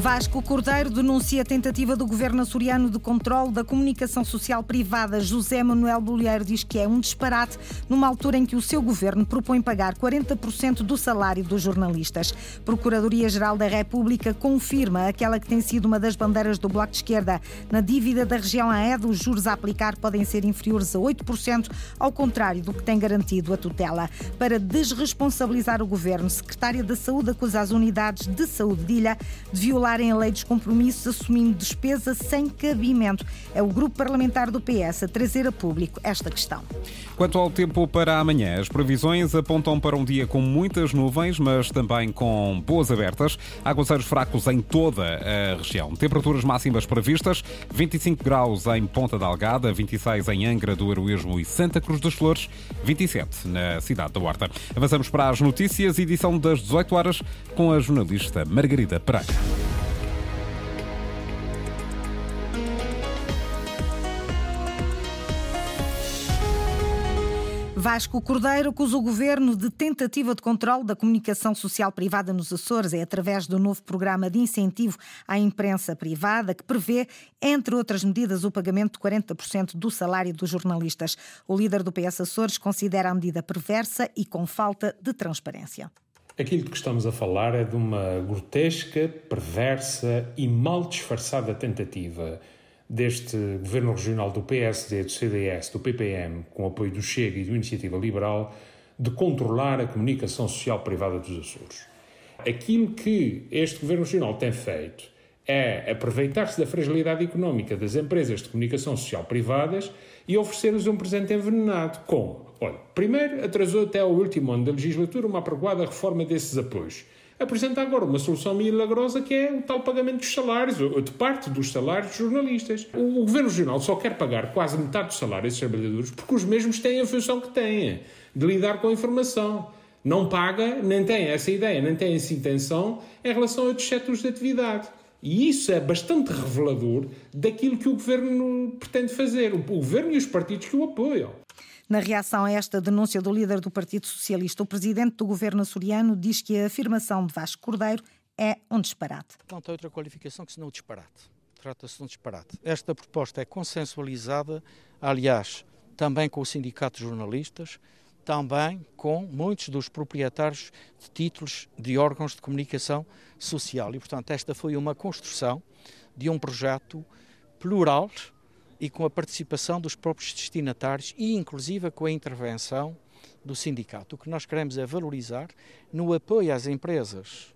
Vasco Cordeiro denuncia a tentativa do governo açoriano de controle da comunicação social privada. José Manuel Bolheiro diz que é um disparate numa altura em que o seu governo propõe pagar 40% do salário dos jornalistas. Procuradoria-Geral da República confirma aquela que tem sido uma das bandeiras do Bloco de Esquerda. Na dívida da região AED, os juros a aplicar podem ser inferiores a 8%, ao contrário do que tem garantido a tutela. Para desresponsabilizar o governo, Secretária da Saúde acusa as unidades de saúde de ilha de violar a lei dos compromissos assumindo despesa sem cabimento. É o grupo parlamentar do PS a trazer a público esta questão. Quanto ao tempo para amanhã, as previsões apontam para um dia com muitas nuvens, mas também com boas abertas. Aguaceiros fracos em toda a região. Temperaturas máximas previstas: 25 graus em Ponta da Algada, 26 em Angra do Heroísmo e Santa Cruz das Flores, 27 na cidade da Horta. Avançamos para as notícias, edição das 18 horas, com a jornalista Margarida Pereira. Vasco Cordeiro acusa o governo de tentativa de controle da comunicação social privada nos Açores. É através do novo programa de incentivo à imprensa privada que prevê, entre outras medidas, o pagamento de 40% do salário dos jornalistas. O líder do PS Açores considera a medida perversa e com falta de transparência. Aquilo de que estamos a falar é de uma grotesca, perversa e mal disfarçada tentativa deste governo regional do PSD, do CDS, do PPM, com apoio do Chega e do Iniciativa Liberal, de controlar a comunicação social privada dos Açores. Aquilo que este governo regional tem feito é aproveitar-se da fragilidade económica das empresas de comunicação social privadas e oferecer-lhes um presente envenenado. Como? Olha, primeiro atrasou até ao último ano da legislatura uma apregoada reforma desses apoios apresenta agora uma solução milagrosa que é o tal pagamento dos salários, ou de parte dos salários dos jornalistas. O, Governo Regional só quer pagar quase metade dos salários desses trabalhadores porque os mesmos têm a função que têm, de lidar com a informação. Não paga, nem tem essa ideia, nem tem essa intenção em relação a outros setores de atividade. E isso é bastante revelador daquilo que o Governo pretende fazer, o Governo e os partidos que o apoiam. Na reação a esta denúncia do líder do Partido Socialista, o presidente do governo açoriano diz que a afirmação de Vasco Cordeiro é um disparate. Não tem outra qualificação que senão um disparate. Trata-se de um disparate. Esta proposta é consensualizada, aliás, também com o Sindicato de Jornalistas, também com muitos dos proprietários de títulos de órgãos de comunicação social. E, portanto, esta foi uma construção de um projeto plural, e com a participação dos próprios destinatários e, inclusive, com a intervenção do sindicato. O que nós queremos é valorizar no apoio às empresas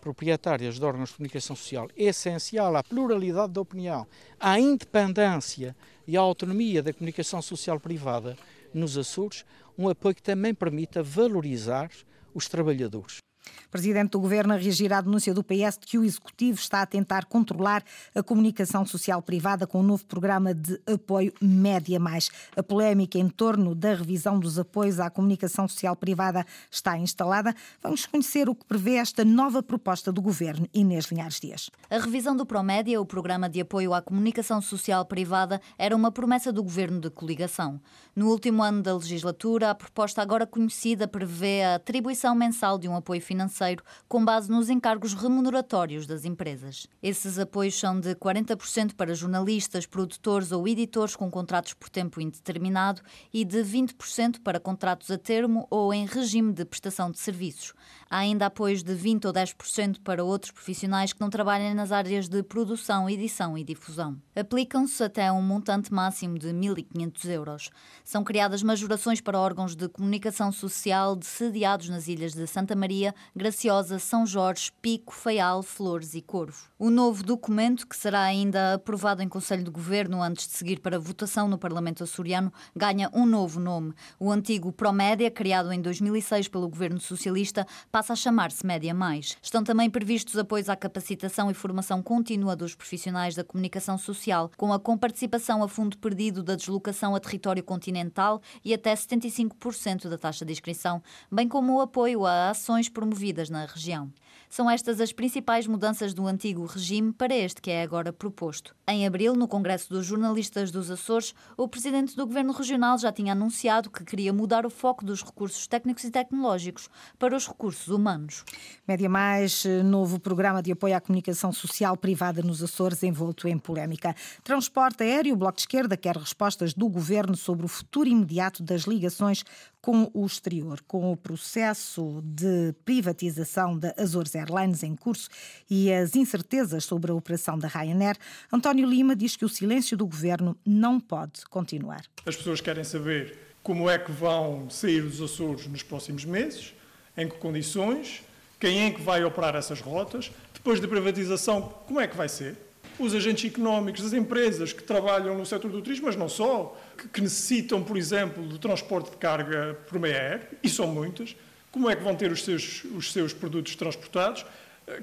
proprietárias de órgãos de comunicação social, essencial à pluralidade da opinião, à independência e à autonomia da comunicação social privada nos Açores, um apoio que também permita valorizar os trabalhadores. O presidente do governo a reagir à denúncia do PS de que o executivo está a tentar controlar a comunicação social privada com o um novo programa de apoio Média Mais. A polémica em torno da revisão dos apoios à comunicação social privada está instalada. Vamos conhecer o que prevê esta nova proposta do governo. Inês Linhares Dias. A revisão do Promédia, o programa de apoio à comunicação social privada, era uma promessa do governo de coligação. No último ano da legislatura, a proposta agora conhecida prevê a atribuição mensal de um apoio financeiro financeiro com base nos encargos remuneratórios das empresas. Esses apoios são de 40% para jornalistas, produtores ou editores com contratos por tempo indeterminado e de 20% para contratos a termo ou em regime de prestação de serviços. Há ainda apoios de 20% ou 10% para outros profissionais que não trabalhem nas áreas de produção, edição e difusão. Aplicam-se até um montante máximo de 1.500 euros. São criadas majorações para órgãos de comunicação social sediados nas ilhas de Santa Maria, Graciosa, São Jorge, Pico, Faial, Flores e Corvo. O novo documento, que será ainda aprovado em Conselho de Governo antes de seguir para votação no Parlamento açoriano, ganha um novo nome. O antigo Promédia, criado em 2006 pelo Governo Socialista, passa a chamar-se Média Mais. Estão também previstos apoios à capacitação e formação contínua dos profissionais da comunicação social, com a comparticipação a fundo perdido da deslocação a território continental e até 75% da taxa de inscrição, bem como o apoio a ações promovidas na região. São estas as principais mudanças do antigo regime para este que é agora proposto. Em abril, no Congresso dos Jornalistas dos Açores, o presidente do Governo Regional já tinha anunciado que queria mudar o foco dos recursos técnicos e tecnológicos para os recursos humanos. Média Mais, novo programa de apoio à comunicação social privada nos Açores, envolto em polémica. Transporte aéreo, o Bloco de Esquerda quer respostas do governo sobre o futuro imediato das ligações com o exterior, com o processo de privatização da Azores Airlines em curso e as incertezas sobre a operação da Ryanair, António Lima diz que o silêncio do governo não pode continuar. As pessoas querem saber como é que vão sair dos Açores nos próximos meses, em que condições, quem é que vai operar essas rotas, depois da privatização, como é que vai ser os agentes económicos, as empresas que trabalham no setor do turismo, mas não só, que, que necessitam, por exemplo, do transporte de carga por meio aéreo, e são muitas, como é que vão ter os seus, os seus produtos transportados?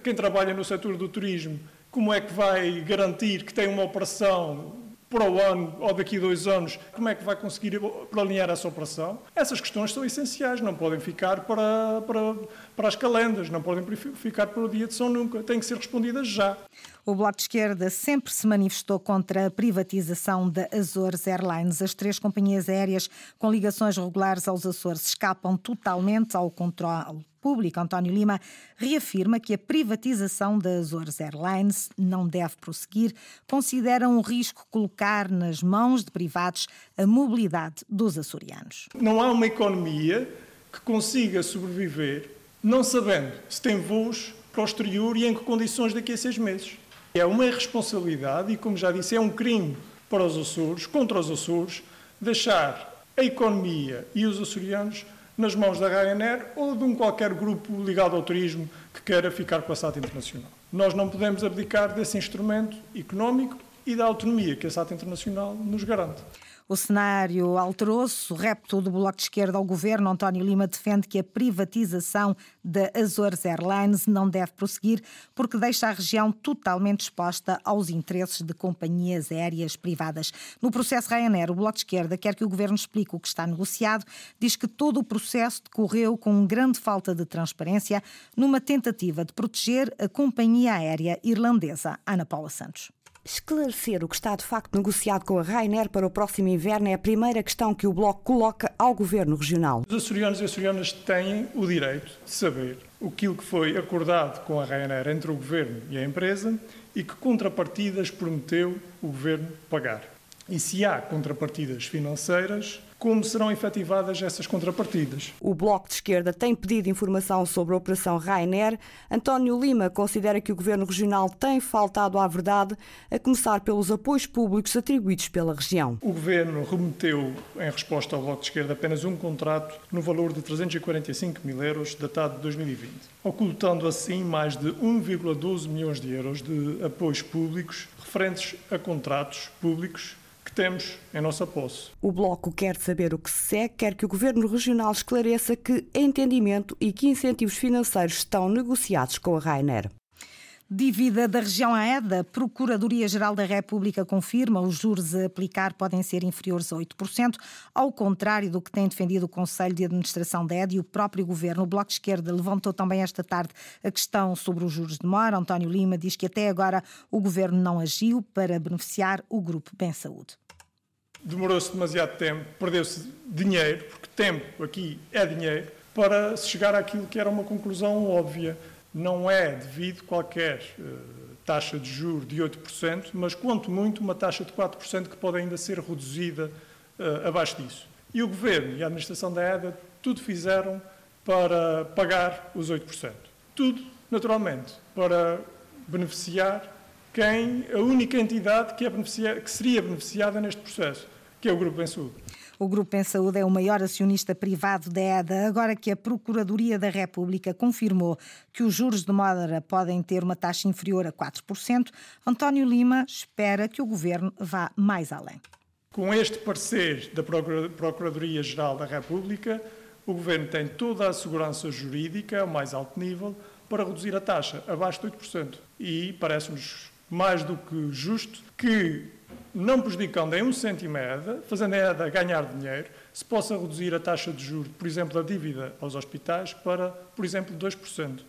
Quem trabalha no setor do turismo, como é que vai garantir que tem uma operação para o ano ou daqui a dois anos, como é que vai conseguir planear essa operação? Essas questões são essenciais, não podem ficar para, para, para as calendas, não podem ficar para o dia de São Nunca, têm que ser respondidas já. O Bloco de Esquerda sempre se manifestou contra a privatização da Azores Airlines. As três companhias aéreas com ligações regulares aos Açores escapam totalmente ao controle público. António Lima reafirma que a privatização da Azores Airlines não deve prosseguir. Considera um risco colocar nas mãos de privados a mobilidade dos açorianos. Não há uma economia que consiga sobreviver não sabendo se tem voos para o exterior e em que condições daqui a seis meses. É uma irresponsabilidade e, como já disse, é um crime para os Açores, contra os Açores, deixar a economia e os açorianos nas mãos da Ryanair ou de um qualquer grupo ligado ao turismo que queira ficar com a SAT Internacional. Nós não podemos abdicar desse instrumento económico e da autonomia que a SAT Internacional nos garante. O cenário alterou-se. O repto do Bloco de Esquerda ao governo, António Lima, defende que a privatização da Azores Airlines não deve prosseguir porque deixa a região totalmente exposta aos interesses de companhias aéreas privadas. No processo Ryanair, o Bloco de Esquerda quer que o governo explique o que está negociado. Diz que todo o processo decorreu com grande falta de transparência numa tentativa de proteger a companhia aérea irlandesa Ana Paula Santos. Esclarecer o que está de facto negociado com a Rainer para o próximo inverno é a primeira questão que o Bloco coloca ao Governo Regional. Os açorianos e açorianas têm o direito de saber aquilo que foi acordado com a Rainer entre o Governo e a empresa e que contrapartidas prometeu o Governo pagar. E se há contrapartidas financeiras, como serão efetivadas essas contrapartidas. O Bloco de Esquerda tem pedido informação sobre a Operação Rainer. António Lima considera que o Governo Regional tem faltado à verdade, a começar pelos apoios públicos atribuídos pela região. O Governo remeteu, em resposta ao Bloco de Esquerda, apenas um contrato no valor de 345 mil euros, datado de 2020, ocultando assim mais de 1,12 milhões de euros de apoios públicos referentes a contratos públicos que temos em nossa posse. O Bloco quer saber o que se segue, quer que o Governo Regional esclareça que entendimento e que incentivos financeiros estão negociados com a Rainer. Dívida da região AEDA, a Procuradoria-Geral da República confirma os juros a aplicar podem ser inferiores a 8%, ao contrário do que tem defendido o Conselho de Administração da ED e o próprio Governo. O Bloco de Esquerda levantou também esta tarde a questão sobre os juros de mora. António Lima diz que até agora o Governo não agiu para beneficiar o Grupo Bem Saúde. Demorou-se demasiado tempo, perdeu-se dinheiro, porque tempo aqui é dinheiro, para se chegar àquilo que era uma conclusão óbvia não é devido qualquer uh, taxa de juros de 8%, mas quanto muito uma taxa de 4% que pode ainda ser reduzida uh, abaixo disso. E o Governo e a Administração da EDA tudo fizeram para pagar os 8%. Tudo, naturalmente, para beneficiar quem, a única entidade que, é que seria beneficiada neste processo, que é o Grupo Em Saúde. O Grupo em Saúde é o maior acionista privado da EDA, agora que a Procuradoria da República confirmou que os juros de Módera podem ter uma taxa inferior a 4%, António Lima espera que o Governo vá mais além. Com este parecer da Procuradoria-Geral da República, o Governo tem toda a segurança jurídica ao mais alto nível para reduzir a taxa abaixo de 8%. E parece-nos mais do que justo que não prejudicando em um cêntimo a EDA, fazendo a EDA ganhar dinheiro, se possa reduzir a taxa de juros, por exemplo, da dívida aos hospitais para, por exemplo, 2%.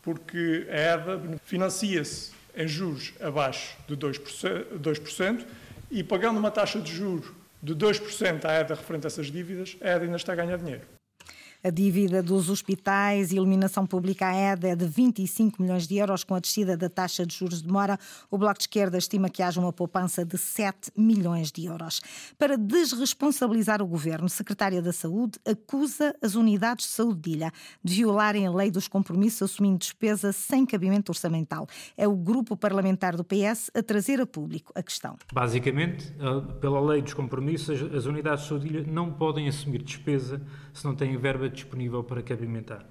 porque a EDA financia-se em juros abaixo de 2%, 2% e pagando uma taxa de juros de 2% à EDA referente a essas dívidas, a EDA ainda está a ganhar dinheiro. A dívida dos hospitais e iluminação pública à EDA é de 25 milhões de euros, com a descida da taxa de juros de mora. O Bloco de Esquerda estima que haja uma poupança de 7 milhões de euros. Para desresponsabilizar o governo, a Secretária da Saúde acusa as unidades de saúde de ilha de violarem a lei dos compromissos, assumindo despesa sem cabimento orçamental. É o grupo parlamentar do PS a trazer a público a questão. Basicamente, pela lei dos compromissos, as unidades de saúde de ilha não podem assumir despesa se não têm verba disponível para cabimentar.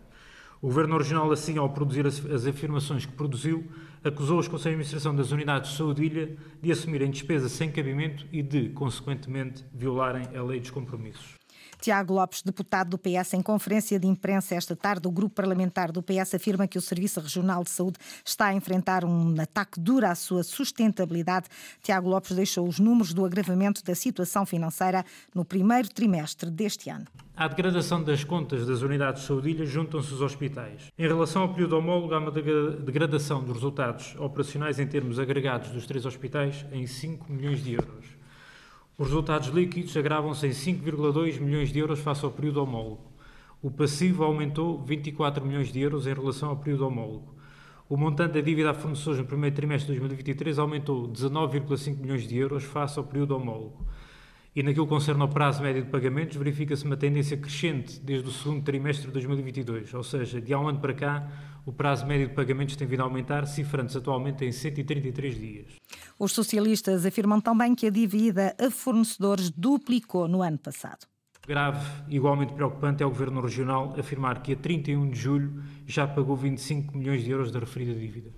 O Governo Regional, assim, ao produzir as, afirmações que produziu, acusou os Conselhos de Administração das Unidades de Saúde Ilha de assumirem despesas sem cabimento e de, consequentemente, violarem a lei dos compromissos. Tiago Lopes, deputado do PS, em conferência de imprensa esta tarde, o grupo parlamentar do PS afirma que o Serviço Regional de Saúde está a enfrentar um ataque duro à sua sustentabilidade. Tiago Lopes deixou os números do agravamento da situação financeira no primeiro trimestre deste ano. À degradação das contas das unidades de saúde juntam-se os hospitais. Em relação ao período homólogo, há uma degradação dos resultados operacionais em termos agregados dos três hospitais em 5 milhões de euros. Os resultados líquidos agravam-se em 5,2 milhões de euros face ao período homólogo. O passivo aumentou 24 milhões de euros em relação ao período homólogo. O montante da dívida a fornecedores no primeiro trimestre de 2023 aumentou 19,5 milhões de euros face ao período homólogo. E naquilo que concerne ao prazo médio de pagamentos, verifica-se uma tendência crescente desde o segundo trimestre de 2022, ou seja, de há um ano para cá, o prazo médio de pagamentos tem vindo a aumentar, cifrando-se atualmente em 133 dias. Os socialistas afirmam também que a dívida a fornecedores duplicou no ano passado. Grave, igualmente preocupante, é o Governo Regional afirmar que a 31 de julho já pagou 25 milhões de euros da referida dívida.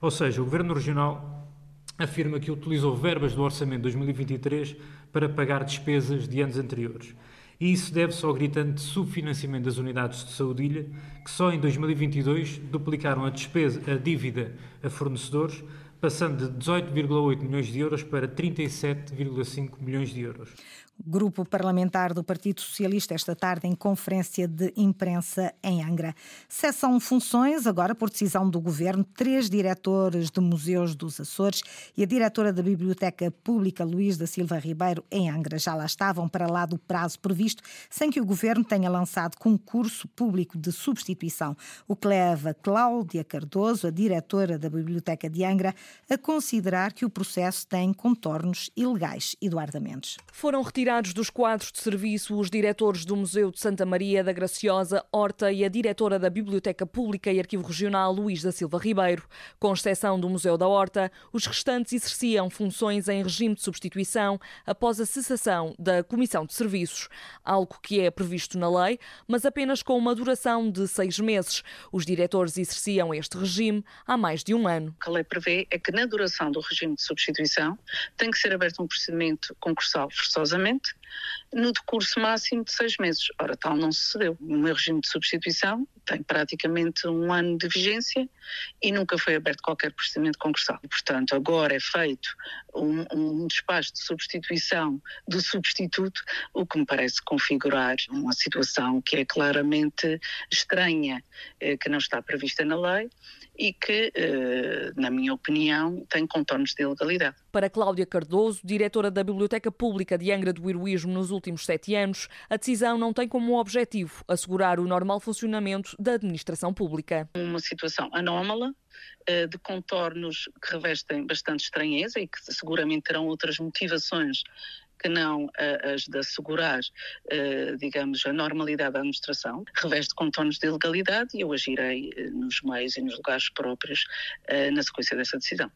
Ou seja, o Governo Regional afirma que utilizou verbas do Orçamento de 2023 para pagar despesas de anos anteriores. E isso deve-se ao gritante subfinanciamento das unidades de saúde que só em 2022 duplicaram a despesa, a dívida a fornecedores, passando de 18,8 milhões de euros para 37,5 milhões de euros. Grupo parlamentar do Partido Socialista esta tarde em conferência de imprensa em Angra. Cessam funções, agora por decisão do Governo, três diretores de museus dos Açores e a diretora da Biblioteca Pública, Luís da Silva Ribeiro, em Angra. Já lá estavam para lá do prazo previsto, sem que o Governo tenha lançado concurso público de substituição, o que leva Cláudia Cardoso, a diretora da Biblioteca de Angra, a considerar que o processo tem contornos ilegais. Eduardo Mendes. Foram retirados retirados dos quadros de serviço os diretores do Museu de Santa Maria da Graciosa, Horta e a diretora da Biblioteca Pública e Arquivo Regional, Luís da Silva Ribeiro. Com exceção do Museu da Horta, os restantes exerciam funções em regime de substituição após a cessação da Comissão de Serviços, algo que é previsto na lei, mas apenas com uma duração de seis meses. Os diretores exerciam este regime há mais de um ano. O que a lei prevê é que na duração do regime de substituição tem que ser aberto um procedimento concursal forçosamente event no decurso máximo de seis meses. Ora, tal não sucedeu. O meu regime de substituição tem praticamente um ano de vigência e nunca foi aberto qualquer procedimento concursal. Portanto, agora é feito um, um despacho de substituição do substituto, o que me parece configurar uma situação que é claramente estranha, eh, que não está prevista na lei e que, eh, na minha opinião, tem contornos de ilegalidade. Para Cláudia Cardoso, diretora da Biblioteca Pública de Angra do Heroísmo nos últimos sete anos, a decisão não tem como objetivo assegurar o normal funcionamento da administração pública. Uma situação anómala, eh, de contornos que revestem bastante estranheza e que seguramente terão outras motivações que não as de assegurar, eh, digamos, a normalidade da administração, reveste contornos de ilegalidade e eu agirei eh, nos meios e nos lugares próprios eh, na sequência dessa decisão.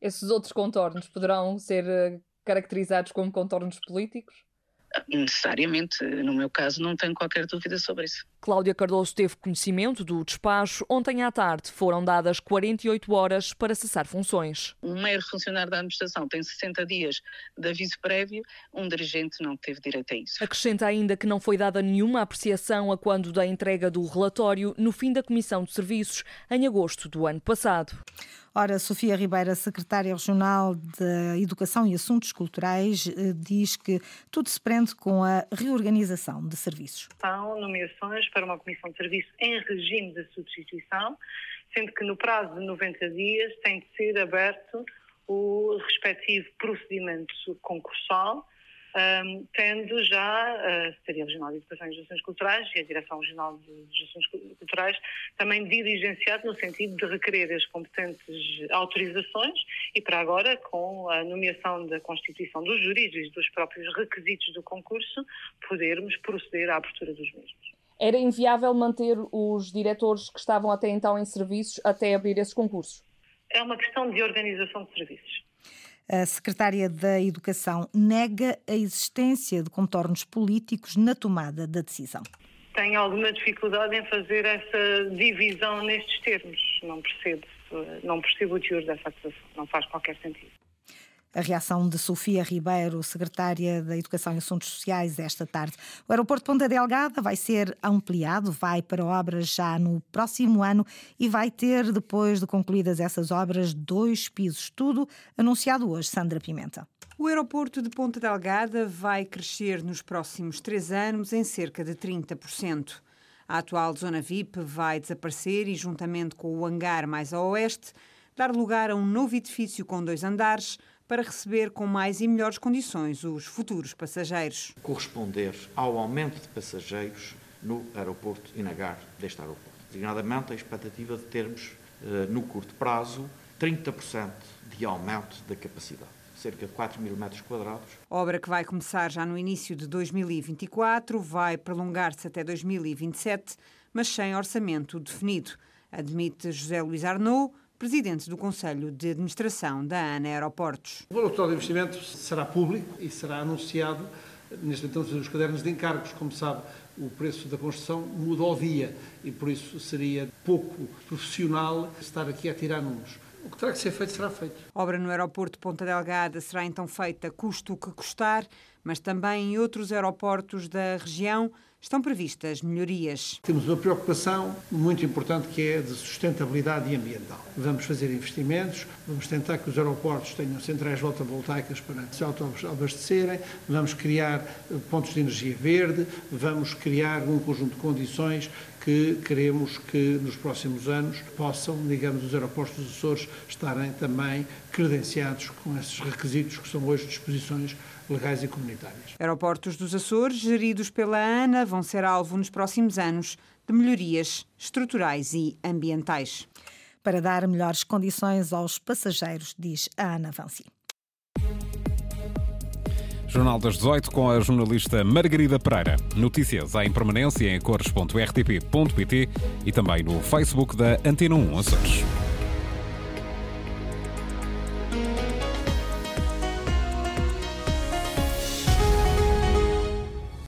Esses outros contornos poderão ser caracterizados como contornos políticos? necessariamente. No meu caso, não tenho qualquer dúvida sobre isso. Cláudia Cardoso teve conhecimento do despacho. Ontem à tarde foram dadas 48 horas para cessar funções. Um mero funcionário da administração tem 60 dias de aviso prévio, um dirigente não teve direito a isso. Acrescenta ainda que não foi dada nenhuma apreciação a quando da entrega do relatório no fim da Comissão de Serviços, em agosto do ano passado. Ora, Sofia Ribeira, secretária regional de Educação e Assuntos Culturais, eh, diz que tudo se prende com a reorganização de serviços. São nomeações para uma comissão de serviço em regime de substituição, sendo que no prazo de 90 dias tem de ser aberto o respectivo procedimento concursal, um, tendo já a Secretaria Regional de Educação e Gestões Culturais e a Direção Regional de Gestões Culturais também diligenciado no sentido de requerer as competentes autorizações e para agora, com a nomeação da constituição dos júris e dos próprios requisitos do concurso, podermos proceder à abertura dos mesmos. Era inviável manter os diretores que estavam até então em serviços até abrir esses concursos? É uma questão de organização de serviços. A secretária da Educação nega a existência de contornos políticos na tomada da decisão. Tenho alguma dificuldade em fazer essa divisão nestes termos. Não percebo, não percebo o teor dessa acusação. Não faz qualquer sentido. A reação de Sofia Ribeiro, secretária da Educação e Assuntos Sociais, esta tarde. O aeroporto de Ponta Delgada vai ser ampliado, vai para obras já no próximo ano e vai ter, depois de concluídas essas obras, dois pisos. Tudo anunciado hoje, Sandra Pimenta. O aeroporto de Ponta Delgada vai crescer nos próximos três anos em cerca de 30%. A atual zona VIP vai desaparecer e, juntamente com o hangar mais a oeste, dar lugar a um novo edifício com dois andares, para receber com mais e melhores condições os futuros passageiros. Corresponder ao aumento de passageiros no aeroporto e na gare deste aeroporto. Designadamente, a expectativa de termos, eh, no curto prazo, 30% de aumento da capacidade cerca de 4 mil metros quadrados. Obra que vai começar já no início de 2024, vai prolongar-se até 2027, mas sem orçamento definido, admite José Luís Arnaud, presidente do Conselho de Administração da ANA Aeroportos. O valor total do investimento será público e será anunciado neste momento nos cadernos de encargos. Como sabe, o preço da construção muda ao dia e por isso seria pouco profissional estar aqui a tirar números. O que terá que ser feito será feito. Obra no aeroporto de Ponta Delgada será então feita custo o que custar, mas também em outros aeroportos da região estão previstas melhorias. Temos uma preocupação muito importante que é de sustentabilidade ambiental. Vamos fazer investimentos, vamos tentar que os aeroportos tenham centrais fotovoltaicas para se autoabastecerem, vamos criar eh, pontos de energia verde, vamos criar um conjunto de condições que queremos que nos próximos anos possam, digamos, os aeroportos dos Açores estarem também credenciados com esses requisitos que são hoje disposições legais e comunitárias. Aeroportos dos Açores, geridos pela ANA, vão ser alvo nos próximos anos de melhorias estruturais e ambientais. Para dar melhores condições aos passageiros, diz a Ana Vanci. Jornal das 18 com a jornalista Margarida Pereira. Notícias em permanência em cores.rtp.pt e também no Facebook da Antena 1 Açores.